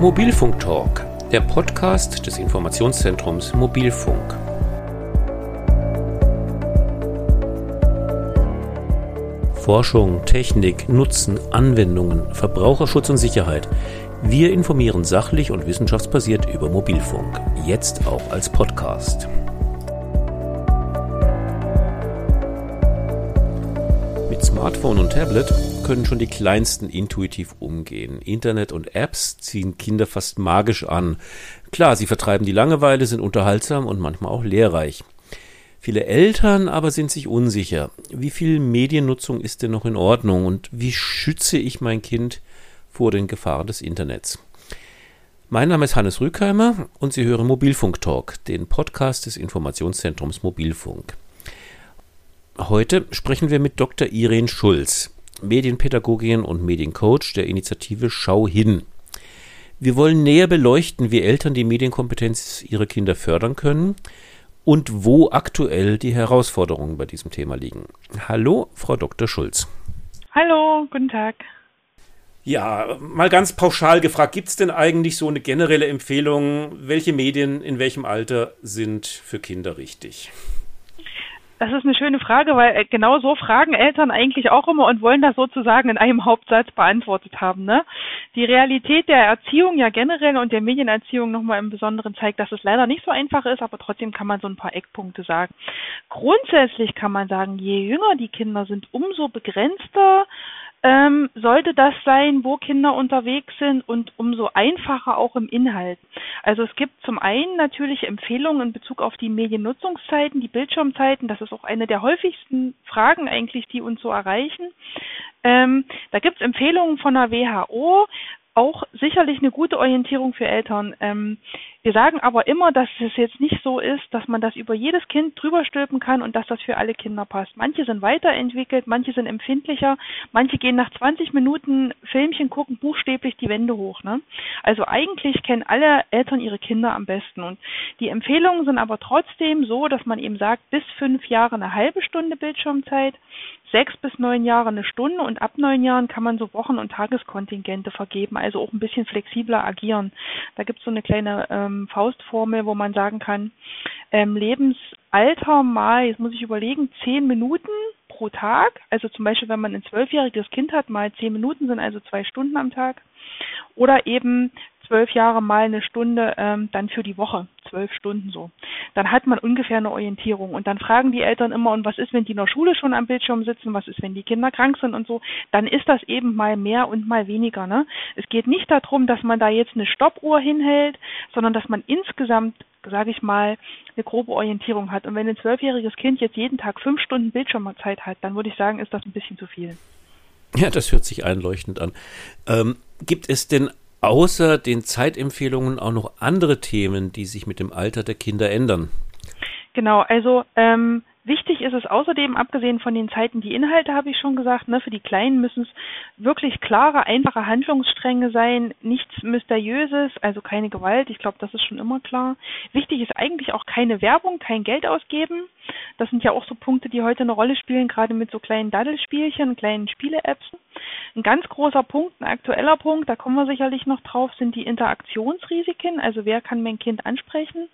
Mobilfunk Talk, der Podcast des Informationszentrums Mobilfunk. Forschung, Technik, Nutzen, Anwendungen, Verbraucherschutz und Sicherheit. Wir informieren sachlich und wissenschaftsbasiert über Mobilfunk, jetzt auch als Podcast. Mit Smartphone und Tablet können schon die Kleinsten intuitiv umgehen. Internet und Apps ziehen Kinder fast magisch an. Klar, sie vertreiben die Langeweile, sind unterhaltsam und manchmal auch lehrreich. Viele Eltern aber sind sich unsicher. Wie viel Mediennutzung ist denn noch in Ordnung und wie schütze ich mein Kind vor den Gefahren des Internets? Mein Name ist Hannes Rückheimer und Sie hören Mobilfunk Talk, den Podcast des Informationszentrums Mobilfunk. Heute sprechen wir mit Dr. Irene Schulz. Medienpädagogin und Mediencoach der Initiative Schau hin. Wir wollen näher beleuchten, wie Eltern die Medienkompetenz ihrer Kinder fördern können und wo aktuell die Herausforderungen bei diesem Thema liegen. Hallo, Frau Dr. Schulz. Hallo, guten Tag. Ja, mal ganz pauschal gefragt, gibt es denn eigentlich so eine generelle Empfehlung, welche Medien in welchem Alter sind für Kinder richtig? Das ist eine schöne Frage, weil äh, genau so fragen Eltern eigentlich auch immer und wollen das sozusagen in einem Hauptsatz beantwortet haben. Ne? Die Realität der Erziehung ja generell und der Medienerziehung nochmal im Besonderen zeigt, dass es leider nicht so einfach ist, aber trotzdem kann man so ein paar Eckpunkte sagen. Grundsätzlich kann man sagen, je jünger die Kinder sind, umso begrenzter ähm, sollte das sein, wo Kinder unterwegs sind und umso einfacher auch im Inhalt. Also es gibt zum einen natürlich Empfehlungen in Bezug auf die Mediennutzungszeiten, die Bildschirmzeiten. Das ist auch eine der häufigsten Fragen eigentlich, die uns so erreichen. Ähm, da gibt es Empfehlungen von der WHO, auch sicherlich eine gute Orientierung für Eltern. Ähm, wir sagen aber immer, dass es jetzt nicht so ist, dass man das über jedes Kind drüber stülpen kann und dass das für alle Kinder passt. Manche sind weiterentwickelt, manche sind empfindlicher, manche gehen nach 20 Minuten Filmchen gucken buchstäblich die Wände hoch. Ne? Also eigentlich kennen alle Eltern ihre Kinder am besten. Und die Empfehlungen sind aber trotzdem so, dass man eben sagt, bis fünf Jahre eine halbe Stunde Bildschirmzeit, sechs bis neun Jahre eine Stunde und ab neun Jahren kann man so Wochen- und Tageskontingente vergeben, also auch ein bisschen flexibler agieren. Da gibt es so eine kleine ähm, Faustformel, wo man sagen kann, ähm, Lebensalter mal, jetzt muss ich überlegen, zehn Minuten pro Tag. Also zum Beispiel, wenn man ein zwölfjähriges Kind hat, mal zehn Minuten sind also zwei Stunden am Tag. Oder eben zwölf Jahre mal eine Stunde ähm, dann für die Woche, zwölf Stunden so. Dann hat man ungefähr eine Orientierung. Und dann fragen die Eltern immer, und was ist, wenn die in der Schule schon am Bildschirm sitzen, was ist, wenn die Kinder krank sind und so. Dann ist das eben mal mehr und mal weniger. Ne? Es geht nicht darum, dass man da jetzt eine Stoppuhr hinhält, sondern dass man insgesamt sage ich mal, eine grobe Orientierung hat. Und wenn ein zwölfjähriges Kind jetzt jeden Tag fünf Stunden Bildschirmzeit hat, dann würde ich sagen, ist das ein bisschen zu viel. Ja, das hört sich einleuchtend an. Ähm, gibt es denn außer den Zeitempfehlungen auch noch andere Themen, die sich mit dem Alter der Kinder ändern? Genau, also ähm, Wichtig ist es außerdem, abgesehen von den Zeiten, die Inhalte habe ich schon gesagt, ne, für die Kleinen müssen es wirklich klare, einfache Handlungsstränge sein, nichts Mysteriöses, also keine Gewalt, ich glaube, das ist schon immer klar. Wichtig ist eigentlich auch keine Werbung, kein Geld ausgeben. Das sind ja auch so Punkte, die heute eine Rolle spielen, gerade mit so kleinen Daddelspielchen, kleinen Spiele-Apps. Ein ganz großer Punkt, ein aktueller Punkt, da kommen wir sicherlich noch drauf, sind die Interaktionsrisiken, also wer kann mein Kind ansprechen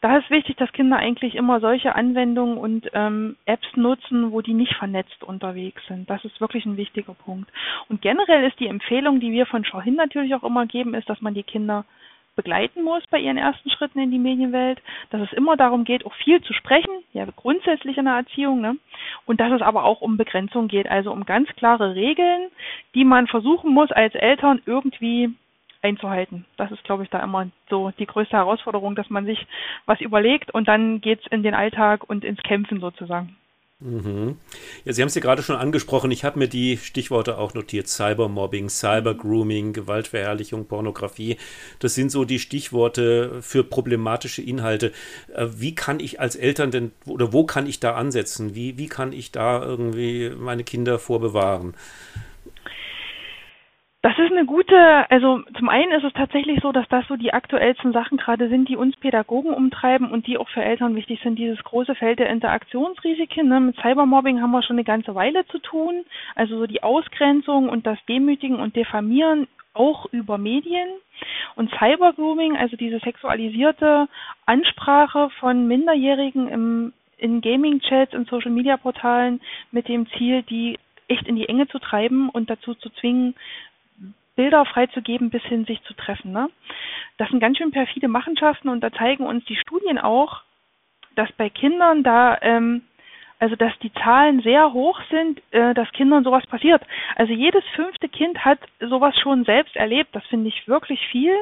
da ist wichtig, dass Kinder eigentlich immer solche Anwendungen und ähm, Apps nutzen, wo die nicht vernetzt unterwegs sind. Das ist wirklich ein wichtiger Punkt. Und generell ist die Empfehlung, die wir von Schau natürlich auch immer geben, ist, dass man die Kinder begleiten muss bei ihren ersten Schritten in die Medienwelt, dass es immer darum geht, auch viel zu sprechen, ja grundsätzlich in der Erziehung, ne? und dass es aber auch um Begrenzung geht, also um ganz klare Regeln, die man versuchen muss als Eltern irgendwie einzuhalten. Das ist, glaube ich, da immer so die größte Herausforderung, dass man sich was überlegt und dann geht's in den Alltag und ins Kämpfen sozusagen. Mhm. Ja, Sie haben es ja gerade schon angesprochen. Ich habe mir die Stichworte auch notiert. Cybermobbing, Cybergrooming, Gewaltverherrlichung, Pornografie. Das sind so die Stichworte für problematische Inhalte. Äh, wie kann ich als Eltern denn, oder wo kann ich da ansetzen? Wie, wie kann ich da irgendwie meine Kinder vorbewahren? Das ist eine gute, also zum einen ist es tatsächlich so, dass das so die aktuellsten Sachen gerade sind, die uns Pädagogen umtreiben und die auch für Eltern wichtig sind. Dieses große Feld der Interaktionsrisiken. Ne? Mit Cybermobbing haben wir schon eine ganze Weile zu tun. Also so die Ausgrenzung und das Demütigen und Diffamieren auch über Medien. Und Cybergrooming, also diese sexualisierte Ansprache von Minderjährigen im, in Gaming-Chats, in Social-Media-Portalen mit dem Ziel, die echt in die Enge zu treiben und dazu zu zwingen, Bilder freizugeben, bis hin sich zu treffen. Ne? Das sind ganz schön perfide Machenschaften und da zeigen uns die Studien auch, dass bei Kindern da ähm, also dass die Zahlen sehr hoch sind, äh, dass Kindern sowas passiert. Also jedes fünfte Kind hat sowas schon selbst erlebt. Das finde ich wirklich viel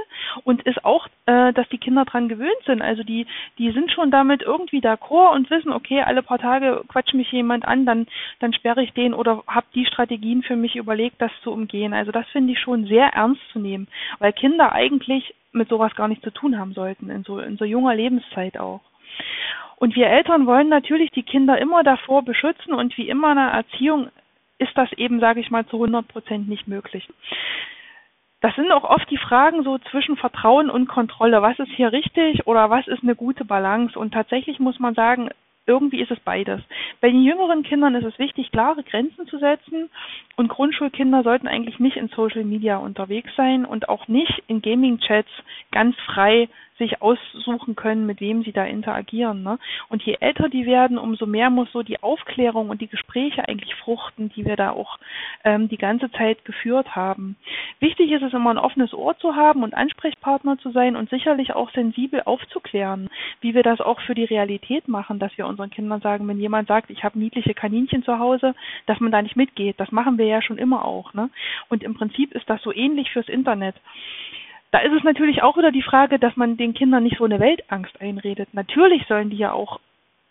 und ist auch, äh, dass die Kinder dran gewöhnt sind. Also die, die sind schon damit irgendwie d'accord und wissen, okay, alle paar Tage quatscht mich jemand an, dann, dann sperre ich den oder habe die Strategien für mich überlegt, das zu umgehen. Also das finde ich schon sehr ernst zu nehmen, weil Kinder eigentlich mit sowas gar nichts zu tun haben sollten, in so, in so junger Lebenszeit auch. Und wir Eltern wollen natürlich die Kinder immer davor beschützen und wie immer in der Erziehung ist das eben, sage ich mal, zu 100 Prozent nicht möglich. Das sind auch oft die Fragen so zwischen Vertrauen und Kontrolle. Was ist hier richtig oder was ist eine gute Balance? Und tatsächlich muss man sagen, irgendwie ist es beides. Bei den jüngeren Kindern ist es wichtig, klare Grenzen zu setzen und Grundschulkinder sollten eigentlich nicht in Social Media unterwegs sein und auch nicht in Gaming-Chats ganz frei sich aussuchen können, mit wem sie da interagieren. Ne? Und je älter die werden, umso mehr muss so die Aufklärung und die Gespräche eigentlich fruchten, die wir da auch ähm, die ganze Zeit geführt haben. Wichtig ist es immer ein offenes Ohr zu haben und Ansprechpartner zu sein und sicherlich auch sensibel aufzuklären, wie wir das auch für die Realität machen, dass wir unseren Kindern sagen, wenn jemand sagt, ich habe niedliche Kaninchen zu Hause, dass man da nicht mitgeht. Das machen wir ja schon immer auch. Ne? Und im Prinzip ist das so ähnlich fürs Internet. Da ist es natürlich auch wieder die Frage, dass man den Kindern nicht so eine Weltangst einredet. Natürlich sollen die ja auch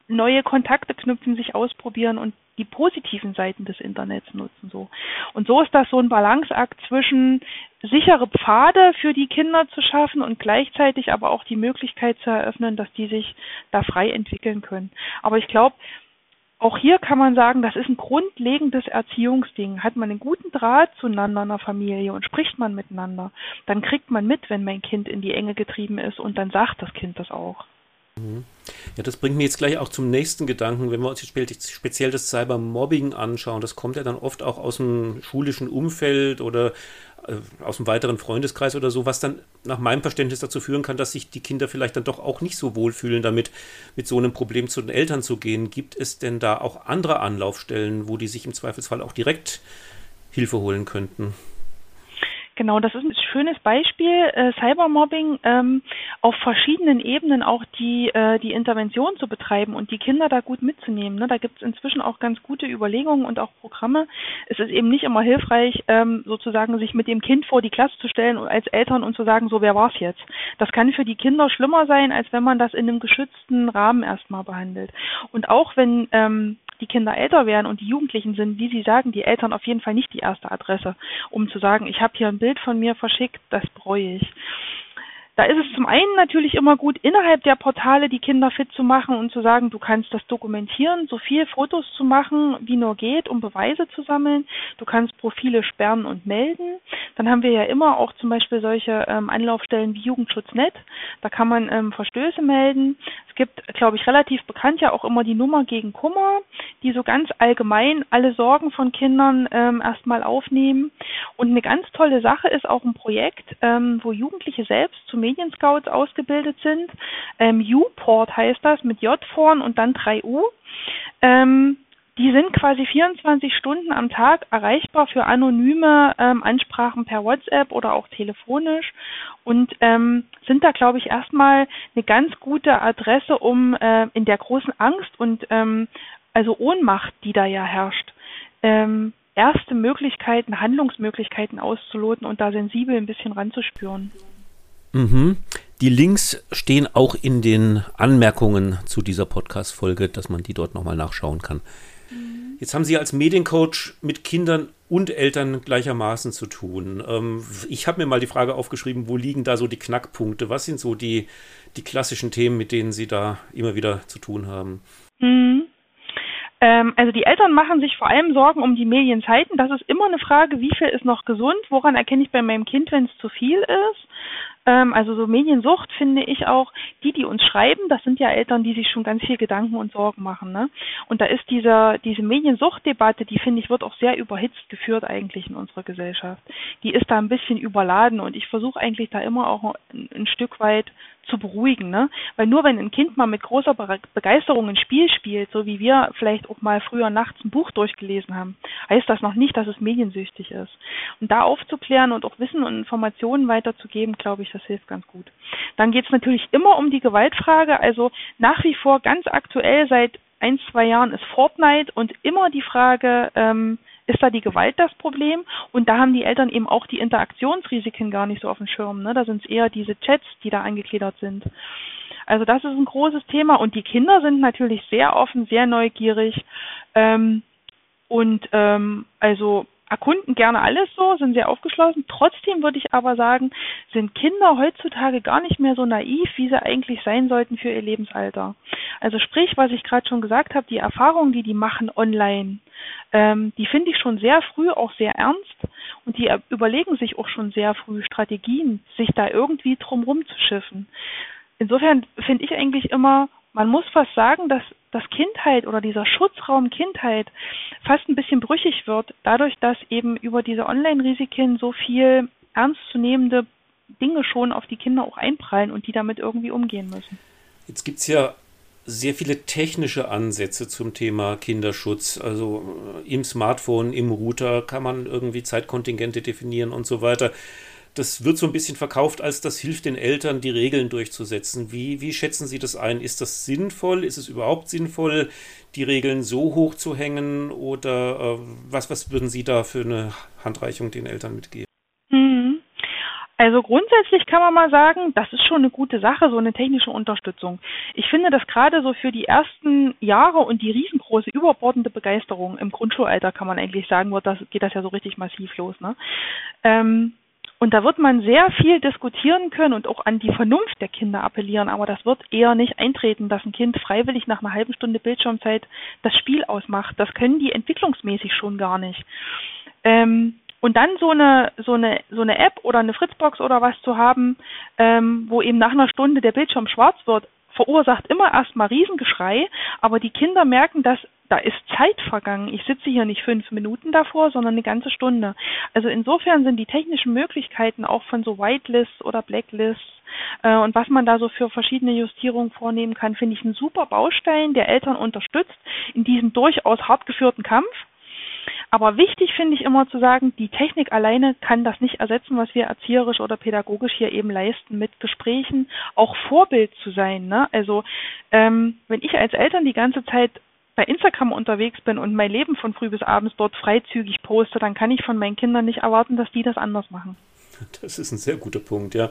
neue Kontakte knüpfen, sich ausprobieren und die positiven Seiten des Internets nutzen so. Und so ist das so ein Balanceakt zwischen sichere Pfade für die Kinder zu schaffen und gleichzeitig aber auch die Möglichkeit zu eröffnen, dass die sich da frei entwickeln können. Aber ich glaube, auch hier kann man sagen, das ist ein grundlegendes Erziehungsding. Hat man einen guten Draht zueinander in der Familie und spricht man miteinander, dann kriegt man mit, wenn mein Kind in die Enge getrieben ist und dann sagt das Kind das auch. Mhm. Ja, das bringt mich jetzt gleich auch zum nächsten Gedanken. Wenn wir uns jetzt speziell das Cybermobbing anschauen, das kommt ja dann oft auch aus dem schulischen Umfeld oder äh, aus einem weiteren Freundeskreis oder so, was dann nach meinem Verständnis dazu führen kann, dass sich die Kinder vielleicht dann doch auch nicht so wohlfühlen damit, mit so einem Problem zu den Eltern zu gehen. Gibt es denn da auch andere Anlaufstellen, wo die sich im Zweifelsfall auch direkt Hilfe holen könnten? Genau, das ist ein schönes Beispiel, äh, Cybermobbing ähm, auf verschiedenen Ebenen auch die, äh, die Intervention zu betreiben und die Kinder da gut mitzunehmen. Ne? Da gibt es inzwischen auch ganz gute Überlegungen und auch Programme. Es ist eben nicht immer hilfreich, ähm, sozusagen sich mit dem Kind vor die Klasse zu stellen als Eltern und zu sagen, so wer war's jetzt. Das kann für die Kinder schlimmer sein, als wenn man das in einem geschützten Rahmen erstmal behandelt. Und auch wenn ähm, die Kinder älter werden und die Jugendlichen sind, wie Sie sagen, die Eltern auf jeden Fall nicht die erste Adresse, um zu sagen, ich habe hier ein Bild von mir verschickt, das bereue ich. Da ist es zum einen natürlich immer gut, innerhalb der Portale die Kinder fit zu machen und zu sagen, du kannst das dokumentieren, so viel Fotos zu machen, wie nur geht, um Beweise zu sammeln. Du kannst Profile sperren und melden. Dann haben wir ja immer auch zum Beispiel solche ähm, Anlaufstellen wie Jugendschutznet. Da kann man ähm, Verstöße melden. Gibt, glaube ich, relativ bekannt ja auch immer die Nummer gegen Kummer, die so ganz allgemein alle Sorgen von Kindern ähm, erstmal aufnehmen. Und eine ganz tolle Sache ist auch ein Projekt, ähm, wo Jugendliche selbst zu Medienscouts ausgebildet sind. Ähm, U-Port heißt das mit J vorn und dann 3U. Ähm, die sind quasi 24 Stunden am Tag erreichbar für anonyme ähm, Ansprachen per WhatsApp oder auch telefonisch und ähm, sind da, glaube ich, erstmal eine ganz gute Adresse, um äh, in der großen Angst und ähm, also Ohnmacht, die da ja herrscht, ähm, erste Möglichkeiten, Handlungsmöglichkeiten auszuloten und da sensibel ein bisschen ranzuspüren. Mhm. Die Links stehen auch in den Anmerkungen zu dieser Podcast-Folge, dass man die dort nochmal nachschauen kann. Mhm. Jetzt haben Sie als Mediencoach mit Kindern und Eltern gleichermaßen zu tun. Ähm, ich habe mir mal die Frage aufgeschrieben, wo liegen da so die Knackpunkte? Was sind so die, die klassischen Themen, mit denen Sie da immer wieder zu tun haben? Mhm. Ähm, also die Eltern machen sich vor allem Sorgen um die Medienzeiten. Das ist immer eine Frage, wie viel ist noch gesund? Woran erkenne ich bei meinem Kind, wenn es zu viel ist? Ähm, also so Mediensucht finde ich auch, die, die uns schreiben, das sind ja Eltern, die sich schon ganz viel Gedanken und Sorgen machen. Ne? Und da ist diese, diese Mediensuchtdebatte, die finde ich, wird auch sehr überhitzt geführt eigentlich in unserer Gesellschaft. Die ist da ein bisschen überladen und ich versuche eigentlich da immer auch ein, ein Stück weit zu beruhigen, ne? Weil nur wenn ein Kind mal mit großer Begeisterung ein Spiel spielt, so wie wir vielleicht auch mal früher nachts ein Buch durchgelesen haben, heißt das noch nicht, dass es mediensüchtig ist. Und da aufzuklären und auch Wissen und Informationen weiterzugeben, glaube ich, das hilft ganz gut. Dann geht es natürlich immer um die Gewaltfrage, also nach wie vor ganz aktuell seit ein, zwei Jahren ist Fortnite und immer die Frage, ähm, ist da die Gewalt das Problem? Und da haben die Eltern eben auch die Interaktionsrisiken gar nicht so auf dem Schirm. Ne? Da sind es eher diese Chats, die da angegliedert sind. Also das ist ein großes Thema und die Kinder sind natürlich sehr offen, sehr neugierig ähm, und ähm, also erkunden gerne alles so, sind sehr aufgeschlossen. Trotzdem würde ich aber sagen, sind Kinder heutzutage gar nicht mehr so naiv, wie sie eigentlich sein sollten für ihr Lebensalter. Also sprich, was ich gerade schon gesagt habe, die Erfahrungen, die die machen online, ähm, die finde ich schon sehr früh auch sehr ernst und die überlegen sich auch schon sehr früh Strategien, sich da irgendwie drum rumzuschiffen. Insofern finde ich eigentlich immer, man muss fast sagen, dass das Kindheit oder dieser Schutzraum Kindheit fast ein bisschen brüchig wird, dadurch, dass eben über diese Online-Risiken so viel ernstzunehmende Dinge schon auf die Kinder auch einprallen und die damit irgendwie umgehen müssen. Jetzt gibt es ja sehr viele technische Ansätze zum Thema Kinderschutz. Also äh, im Smartphone, im Router kann man irgendwie Zeitkontingente definieren und so weiter. Das wird so ein bisschen verkauft, als das hilft den Eltern, die Regeln durchzusetzen. Wie, wie schätzen Sie das ein? Ist das sinnvoll? Ist es überhaupt sinnvoll, die Regeln so hoch zu hängen? Oder äh, was, was würden Sie da für eine Handreichung den Eltern mitgeben? Also grundsätzlich kann man mal sagen, das ist schon eine gute Sache, so eine technische Unterstützung. Ich finde, dass gerade so für die ersten Jahre und die riesengroße überbordende Begeisterung im Grundschulalter kann man eigentlich sagen, wird das, geht das ja so richtig massiv los. Ne? Ähm, und da wird man sehr viel diskutieren können und auch an die Vernunft der Kinder appellieren, aber das wird eher nicht eintreten, dass ein Kind freiwillig nach einer halben Stunde Bildschirmzeit das Spiel ausmacht. Das können die entwicklungsmäßig schon gar nicht. Ähm, und dann so eine so eine so eine App oder eine Fritzbox oder was zu haben, ähm, wo eben nach einer Stunde der Bildschirm schwarz wird, verursacht immer erstmal Riesengeschrei, aber die Kinder merken, dass da ist Zeit vergangen. Ich sitze hier nicht fünf Minuten davor, sondern eine ganze Stunde. Also insofern sind die technischen Möglichkeiten auch von so Whitelists oder Blacklists äh, und was man da so für verschiedene Justierungen vornehmen kann, finde ich ein super Baustein, der Eltern unterstützt in diesem durchaus hart geführten Kampf. Aber wichtig finde ich immer zu sagen, die Technik alleine kann das nicht ersetzen, was wir erzieherisch oder pädagogisch hier eben leisten, mit Gesprächen auch Vorbild zu sein. Ne? Also ähm, wenn ich als Eltern die ganze Zeit bei Instagram unterwegs bin und mein Leben von früh bis abends dort freizügig poste, dann kann ich von meinen Kindern nicht erwarten, dass die das anders machen. Das ist ein sehr guter Punkt, ja.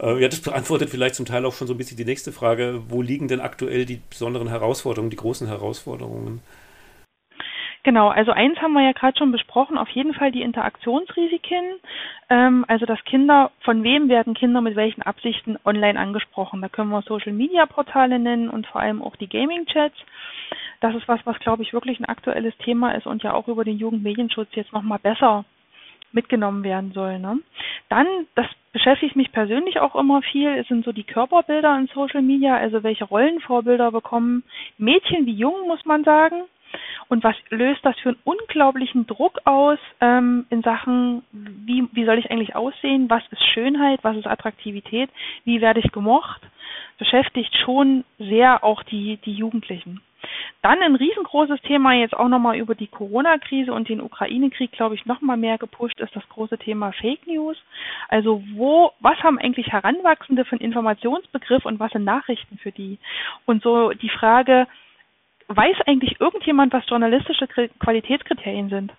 Äh, ja, das beantwortet vielleicht zum Teil auch schon so ein bisschen die nächste Frage. Wo liegen denn aktuell die besonderen Herausforderungen, die großen Herausforderungen? Genau, also eins haben wir ja gerade schon besprochen, auf jeden Fall die Interaktionsrisiken. Ähm, also dass Kinder, von wem werden Kinder mit welchen Absichten online angesprochen? Da können wir Social-Media-Portale nennen und vor allem auch die Gaming-Chats. Das ist was, was glaube ich wirklich ein aktuelles Thema ist und ja auch über den Jugendmedienschutz jetzt nochmal besser mitgenommen werden soll. Ne? Dann, das beschäftigt mich persönlich auch immer viel, sind so die Körperbilder in Social Media, also welche Rollenvorbilder bekommen Mädchen wie Jungen, muss man sagen. Und was löst das für einen unglaublichen Druck aus ähm, in Sachen, wie, wie soll ich eigentlich aussehen, was ist Schönheit, was ist Attraktivität, wie werde ich gemocht, beschäftigt schon sehr auch die, die Jugendlichen. Dann ein riesengroßes Thema jetzt auch nochmal über die Corona-Krise und den Ukraine-Krieg, glaube ich, nochmal mehr gepusht ist das große Thema Fake News. Also wo, was haben eigentlich Heranwachsende für einen Informationsbegriff und was sind Nachrichten für die? Und so die Frage, weiß eigentlich irgendjemand, was journalistische Qualitätskriterien sind?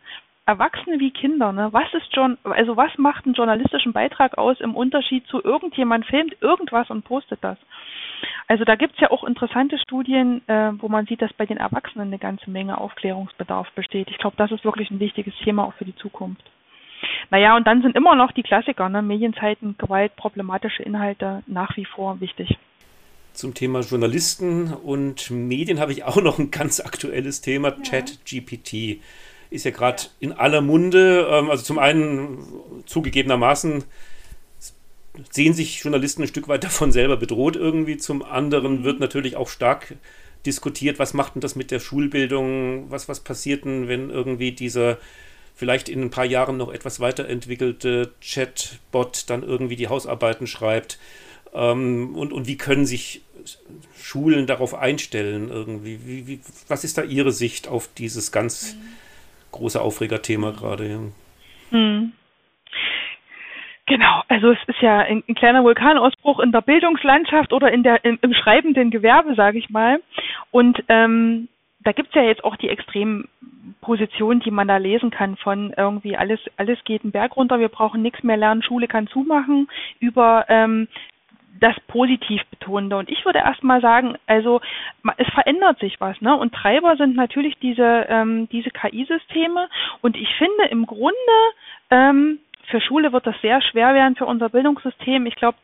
Erwachsene wie Kinder, ne? Was ist schon, also was macht einen journalistischen Beitrag aus im Unterschied zu irgendjemand filmt irgendwas und postet das? Also da gibt's ja auch interessante Studien, äh, wo man sieht, dass bei den Erwachsenen eine ganze Menge Aufklärungsbedarf besteht. Ich glaube, das ist wirklich ein wichtiges Thema auch für die Zukunft. Naja, und dann sind immer noch die Klassiker, ne? Medienzeiten, Gewalt, problematische Inhalte nach wie vor wichtig. Zum Thema Journalisten und Medien habe ich auch noch ein ganz aktuelles Thema, ja. ChatGPT. Ist ja gerade in aller Munde. Ähm, also zum einen zugegebenermaßen sehen sich Journalisten ein Stück weit davon selber bedroht irgendwie. Zum anderen wird natürlich auch stark diskutiert, was macht denn das mit der Schulbildung, was, was passiert denn, wenn irgendwie dieser vielleicht in ein paar Jahren noch etwas weiterentwickelte Chatbot dann irgendwie die Hausarbeiten schreibt. Ähm, und, und wie können sich Schulen darauf einstellen irgendwie? Wie, wie, was ist da Ihre Sicht auf dieses ganz große Aufregerthema gerade? Hm. Genau, also es ist ja ein, ein, kleiner Vulkanausbruch in der Bildungslandschaft oder in der im, im schreibenden Gewerbe, sage ich mal. Und ähm, da gibt's ja jetzt auch die extremen Positionen, die man da lesen kann, von irgendwie alles, alles geht einen Berg runter, wir brauchen nichts mehr lernen, Schule kann zumachen, über ähm, das positiv betonende. Und ich würde erstmal sagen, also es verändert sich was, ne? Und Treiber sind natürlich diese, ähm, diese KI-Systeme. Und ich finde im Grunde, ähm, für Schule wird das sehr schwer werden für unser Bildungssystem. Ich glaube,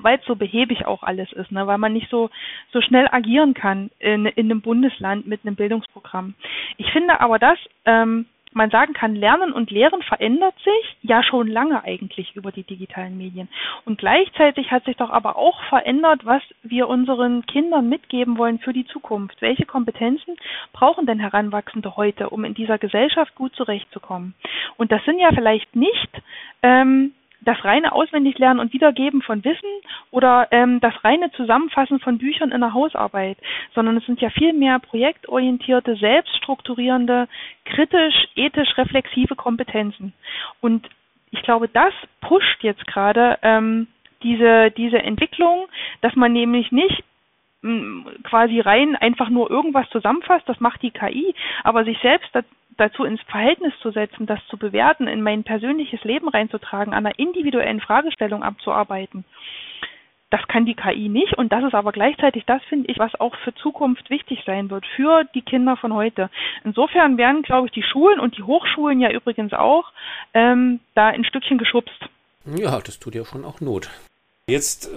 weil es so behäbig auch alles ist, ne? weil man nicht so so schnell agieren kann in, in einem Bundesland mit einem Bildungsprogramm. Ich finde aber das ähm, man sagen kann, Lernen und Lehren verändert sich ja schon lange eigentlich über die digitalen Medien. Und gleichzeitig hat sich doch aber auch verändert, was wir unseren Kindern mitgeben wollen für die Zukunft. Welche Kompetenzen brauchen denn Heranwachsende heute, um in dieser Gesellschaft gut zurechtzukommen? Und das sind ja vielleicht nicht ähm, das reine Auswendiglernen und Wiedergeben von Wissen oder ähm, das reine Zusammenfassen von Büchern in der Hausarbeit, sondern es sind ja viel mehr projektorientierte, selbststrukturierende, kritisch, ethisch reflexive Kompetenzen. Und ich glaube, das pusht jetzt gerade ähm, diese, diese Entwicklung, dass man nämlich nicht quasi rein einfach nur irgendwas zusammenfasst, das macht die KI, aber sich selbst dazu ins Verhältnis zu setzen, das zu bewerten, in mein persönliches Leben reinzutragen, an einer individuellen Fragestellung abzuarbeiten. Das kann die KI nicht und das ist aber gleichzeitig das, finde ich, was auch für Zukunft wichtig sein wird, für die Kinder von heute. Insofern werden, glaube ich, die Schulen und die Hochschulen ja übrigens auch ähm, da ein Stückchen geschubst. Ja, das tut ja schon auch Not. Jetzt äh,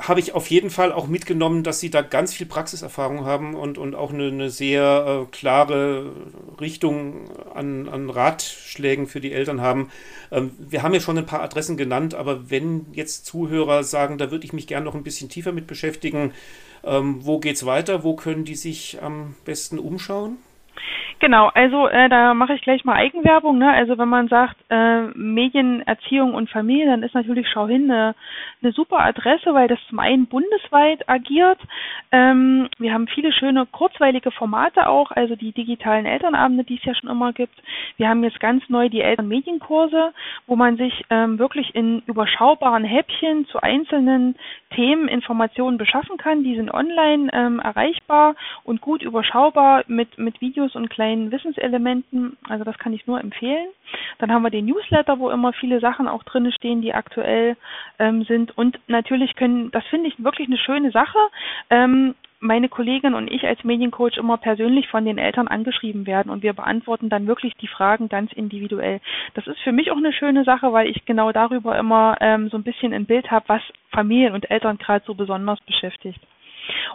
habe ich auf jeden Fall auch mitgenommen, dass Sie da ganz viel Praxiserfahrung haben und, und auch eine, eine sehr äh, klare Richtung an, an Ratschlägen für die Eltern haben. Ähm, wir haben ja schon ein paar Adressen genannt, aber wenn jetzt Zuhörer sagen, da würde ich mich gerne noch ein bisschen tiefer mit beschäftigen, ähm, wo es weiter? Wo können die sich am besten umschauen? Genau, also äh, da mache ich gleich mal Eigenwerbung. Ne? Also wenn man sagt äh, Medienerziehung und Familie, dann ist natürlich Schau hin eine, eine super Adresse, weil das zum einen bundesweit agiert. Ähm, wir haben viele schöne kurzweilige Formate auch, also die digitalen Elternabende, die es ja schon immer gibt. Wir haben jetzt ganz neu die Elternmedienkurse, wo man sich ähm, wirklich in überschaubaren Häppchen zu einzelnen Themen Informationen beschaffen kann. Die sind online ähm, erreichbar und gut überschaubar mit, mit Videos und kleinen kleinen Wissenselementen. Also das kann ich nur empfehlen. Dann haben wir den Newsletter, wo immer viele Sachen auch drin stehen, die aktuell ähm, sind. Und natürlich können, das finde ich wirklich eine schöne Sache. Ähm, meine Kollegin und ich als Mediencoach immer persönlich von den Eltern angeschrieben werden und wir beantworten dann wirklich die Fragen ganz individuell. Das ist für mich auch eine schöne Sache, weil ich genau darüber immer ähm, so ein bisschen ein Bild habe, was Familien und Eltern gerade so besonders beschäftigt.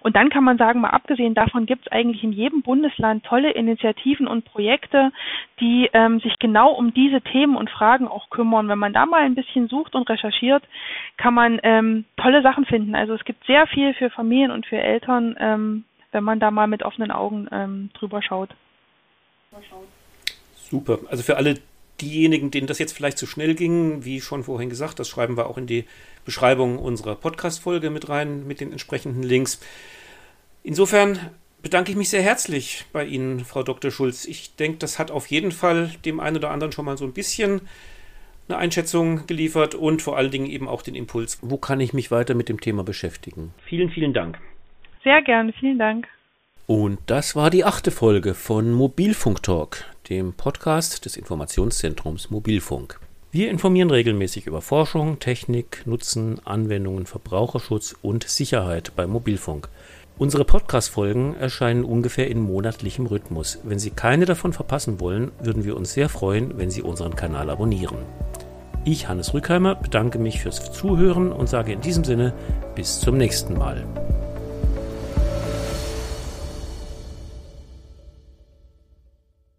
Und dann kann man sagen, mal abgesehen davon gibt es eigentlich in jedem Bundesland tolle Initiativen und Projekte, die ähm, sich genau um diese Themen und Fragen auch kümmern. Wenn man da mal ein bisschen sucht und recherchiert, kann man ähm, tolle Sachen finden. Also es gibt sehr viel für Familien und für Eltern, ähm, wenn man da mal mit offenen Augen ähm, drüber schaut. Super. Also für alle diejenigen, denen das jetzt vielleicht zu schnell ging, wie schon vorhin gesagt, das schreiben wir auch in die Beschreibung unserer Podcast-Folge mit rein, mit den entsprechenden Links. Insofern bedanke ich mich sehr herzlich bei Ihnen, Frau Dr. Schulz. Ich denke, das hat auf jeden Fall dem einen oder anderen schon mal so ein bisschen eine Einschätzung geliefert und vor allen Dingen eben auch den Impuls, wo kann ich mich weiter mit dem Thema beschäftigen. Vielen, vielen Dank. Sehr gerne, vielen Dank. Und das war die achte Folge von Mobilfunk Talk, dem Podcast des Informationszentrums Mobilfunk. Wir informieren regelmäßig über Forschung, Technik, Nutzen, Anwendungen, Verbraucherschutz und Sicherheit beim Mobilfunk. Unsere Podcast-Folgen erscheinen ungefähr in monatlichem Rhythmus. Wenn Sie keine davon verpassen wollen, würden wir uns sehr freuen, wenn Sie unseren Kanal abonnieren. Ich, Hannes Rückheimer, bedanke mich fürs Zuhören und sage in diesem Sinne bis zum nächsten Mal.